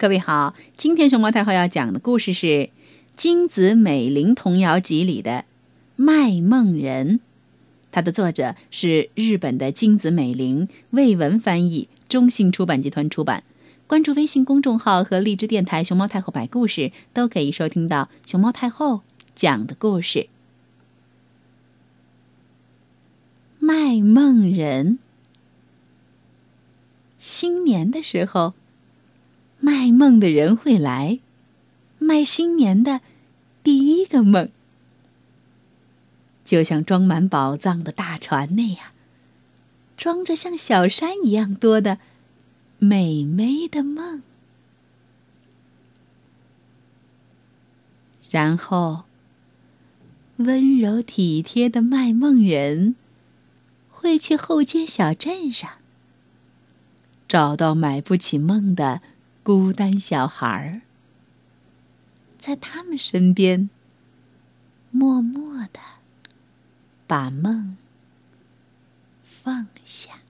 各位好，今天熊猫太后要讲的故事是《金子美玲童谣集》里的《卖梦人》，它的作者是日本的金子美玲，魏文翻译，中信出版集团出版。关注微信公众号和荔枝电台“熊猫太后摆故事”，都可以收听到熊猫太后讲的故事。卖梦人，新年的时候。梦的人会来，卖新年的第一个梦，就像装满宝藏的大船那样，装着像小山一样多的美美的梦。然后，温柔体贴的卖梦人会去后街小镇上，找到买不起梦的。孤单小孩儿，在他们身边，默默的把梦放下。